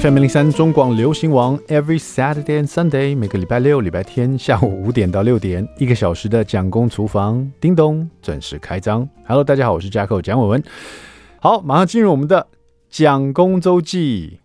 FM 零三中广流行王，Every Saturday and Sunday，每个礼拜六、礼拜天下午五点到六点，一个小时的蒋公厨房，叮咚准时开张。Hello，大家好，我是 jack 蒋伟文。好，马上进入我们的蒋公周记。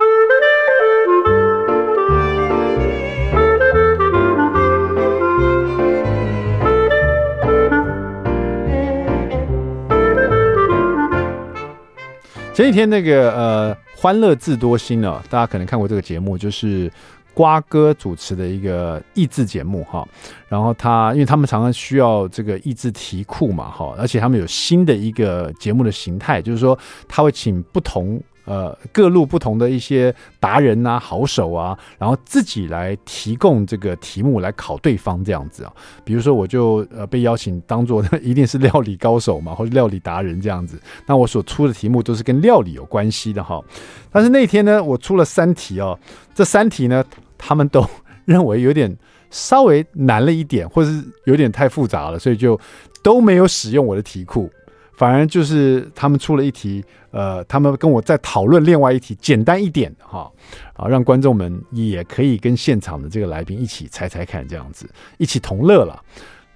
前几天那个呃。欢乐智多星呢，大家可能看过这个节目，就是瓜哥主持的一个益智节目哈。然后他，因为他们常常需要这个益智题库嘛哈，而且他们有新的一个节目的形态，就是说他会请不同。呃，各路不同的一些达人啊、好手啊，然后自己来提供这个题目来考对方这样子啊。比如说，我就呃被邀请当做 一定是料理高手嘛，或者料理达人这样子。那我所出的题目都是跟料理有关系的哈。但是那天呢，我出了三题哦，这三题呢，他们都认为有点稍微难了一点，或是有点太复杂了，所以就都没有使用我的题库。反而就是他们出了一题，呃，他们跟我在讨论另外一题，简单一点哈，啊，让观众们也可以跟现场的这个来宾一起猜猜看，这样子一起同乐了。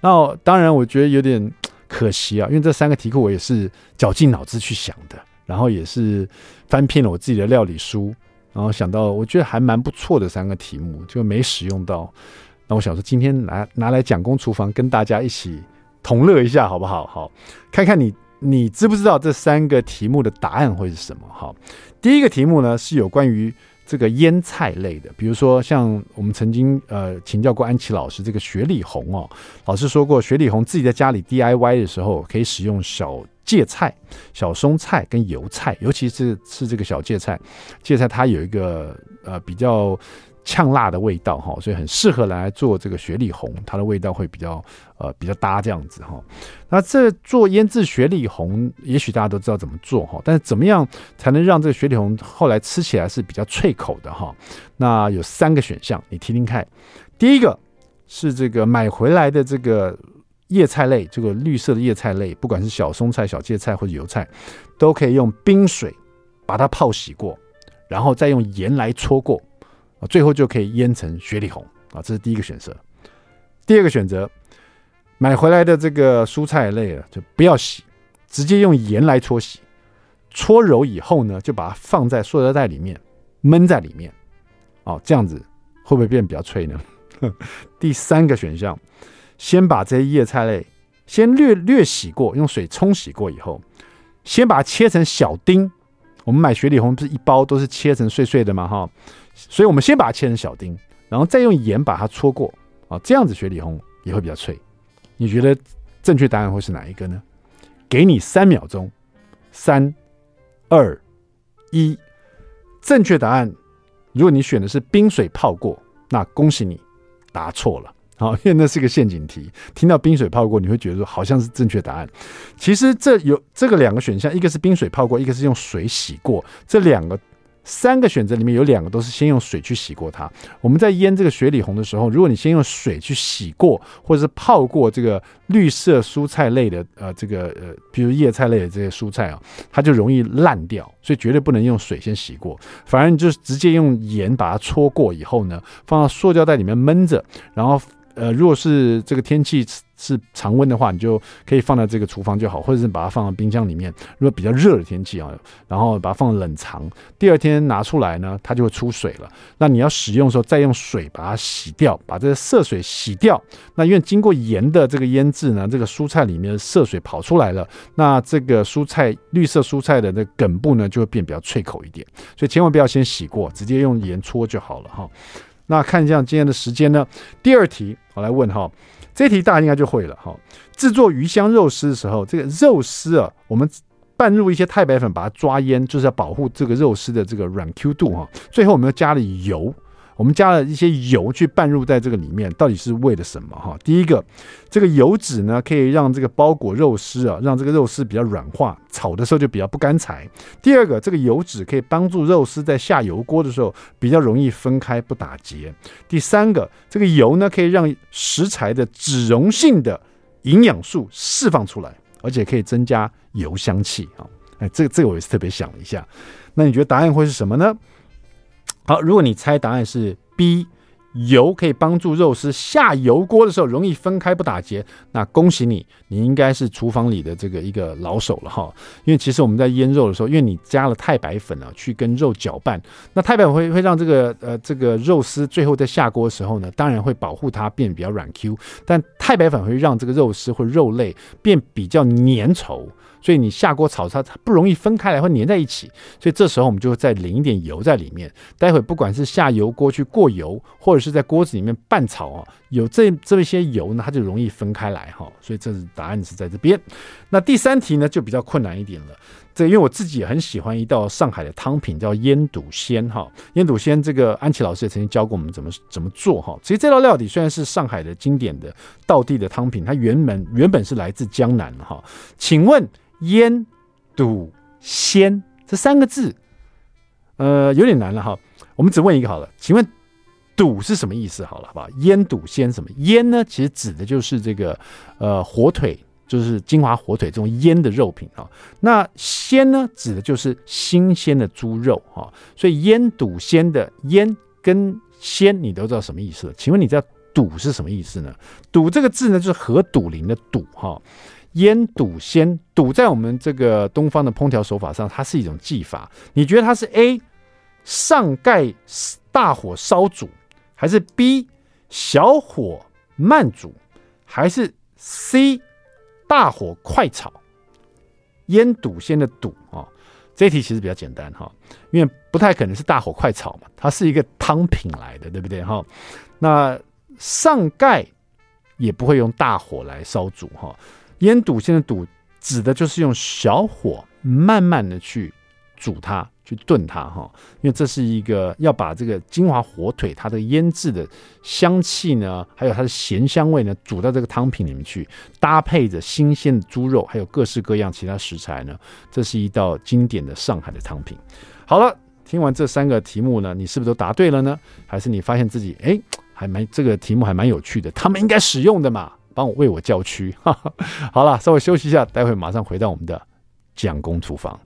那当然，我觉得有点可惜啊，因为这三个题库我也是绞尽脑汁去想的，然后也是翻遍了我自己的料理书，然后想到我觉得还蛮不错的三个题目，就没使用到。那我想说，今天拿拿来蒋公厨房跟大家一起同乐一下，好不好？好，看看你。你知不知道这三个题目的答案会是什么？哈，第一个题目呢是有关于这个腌菜类的，比如说像我们曾经呃请教过安琪老师这个雪里红哦，老师说过雪里红自己在家里 DIY 的时候可以使用小芥菜、小松菜跟油菜，尤其是是这个小芥菜，芥菜它有一个呃比较。呛辣的味道哈，所以很适合来做这个雪里红，它的味道会比较呃比较搭这样子哈。那这做腌制雪里红，也许大家都知道怎么做哈，但是怎么样才能让这个雪里红后来吃起来是比较脆口的哈？那有三个选项，你听听看。第一个是这个买回来的这个叶菜类，这个绿色的叶菜类，不管是小松菜、小芥菜或者油菜，都可以用冰水把它泡洗过，然后再用盐来搓过。最后就可以腌成雪里红啊，这是第一个选择。第二个选择，买回来的这个蔬菜类了，就不要洗，直接用盐来搓洗，搓揉以后呢，就把它放在塑料袋里面闷在里面。哦，这样子会不会变比较脆呢？第三个选项，先把这些叶菜类先略略洗过，用水冲洗过以后，先把它切成小丁。我们买雪里红不是一包都是切成碎碎的吗？哈。所以，我们先把它切成小丁，然后再用盐把它搓过啊，这样子雪里红也会比较脆。你觉得正确答案会是哪一个呢？给你三秒钟，三、二、一，正确答案。如果你选的是冰水泡过，那恭喜你答错了。好，因为那是个陷阱题。听到冰水泡过，你会觉得说好像是正确答案。其实这有这个两个选项，一个是冰水泡过，一个是用水洗过，这两个。三个选择里面有两个都是先用水去洗过它。我们在腌这个雪里红的时候，如果你先用水去洗过，或者是泡过这个绿色蔬菜类的呃这个呃，比如叶菜类的这些蔬菜啊，它就容易烂掉，所以绝对不能用水先洗过。反而你就直接用盐把它搓过以后呢，放到塑胶袋里面闷着，然后。呃，如果是这个天气是常温的话，你就可以放在这个厨房就好，或者是把它放到冰箱里面。如果比较热的天气啊，然后把它放冷藏，第二天拿出来呢，它就会出水了。那你要使用的时候，再用水把它洗掉，把这个涩水洗掉。那因为经过盐的这个腌制呢，这个蔬菜里面的涩水跑出来了，那这个蔬菜绿色蔬菜的那梗部呢，就会变比较脆口一点。所以千万不要先洗过，直接用盐搓就好了哈。那看一下今天的时间呢？第二题，我来问哈，这题大家应该就会了哈。制作鱼香肉丝的时候，这个肉丝啊，我们拌入一些太白粉，把它抓腌，就是要保护这个肉丝的这个软 Q 度哈。最后我们又加了油。我们加了一些油去拌入在这个里面，到底是为了什么？哈，第一个，这个油脂呢，可以让这个包裹肉丝啊，让这个肉丝比较软化，炒的时候就比较不干柴。第二个，这个油脂可以帮助肉丝在下油锅的时候比较容易分开不打结。第三个，这个油呢，可以让食材的脂溶性的营养素释放出来，而且可以增加油香气啊。哎，这个这个我也是特别想一下。那你觉得答案会是什么呢？好，如果你猜答案是 B。油可以帮助肉丝下油锅的时候容易分开不打结，那恭喜你，你应该是厨房里的这个一个老手了哈。因为其实我们在腌肉的时候，因为你加了太白粉啊，去跟肉搅拌，那太白粉会会让这个呃这个肉丝最后在下锅的时候呢，当然会保护它变比较软 Q，但太白粉会让这个肉丝或肉类变比较粘稠。所以你下锅炒它，它不容易分开来，会粘在一起。所以这时候我们就再淋一点油在里面。待会不管是下油锅去过油，或者是在锅子里面拌炒啊，有这这一些油呢，它就容易分开来哈。所以这是答案是在这边。那第三题呢就比较困难一点了。这因为我自己也很喜欢一道上海的汤品叫腌笃鲜哈。腌笃鲜这个安琪老师也曾经教过我们怎么怎么做哈。其实这道料理虽然是上海的经典的道地的汤品，它原本原本是来自江南哈。请问？腌笃鲜这三个字，呃，有点难了哈。我们只问一个好了，请问“笃”是什么意思？好了，好不好？腌笃鲜什么？腌呢？其实指的就是这个呃火腿，就是金华火腿这种腌的肉品啊。那鲜呢，指的就是新鲜的猪肉哈。所以腌笃鲜的腌跟鲜，你都知道什么意思了？请问你知道“笃”是什么意思呢？“笃”这个字呢，就是何笃林的“笃”哈。腌笃鲜，笃在我们这个东方的烹调手法上，它是一种技法。你觉得它是 A 上盖大火烧煮，还是 B 小火慢煮，还是 C 大火快炒？腌笃鲜的笃啊，这题其实比较简单哈，因为不太可能是大火快炒嘛，它是一个汤品来的，对不对哈？那上盖也不会用大火来烧煮哈。腌笃鲜的笃指的就是用小火慢慢的去煮它，去炖它哈，因为这是一个要把这个金华火腿它的腌制的香气呢，还有它的咸香味呢，煮到这个汤品里面去，搭配着新鲜的猪肉，还有各式各样其他食材呢，这是一道经典的上海的汤品。好了，听完这三个题目呢，你是不是都答对了呢？还是你发现自己哎，还蛮这个题目还蛮有趣的，他们应该使用的嘛？帮我为我叫屈，好了，稍微休息一下，待会马上回到我们的蒋公厨房。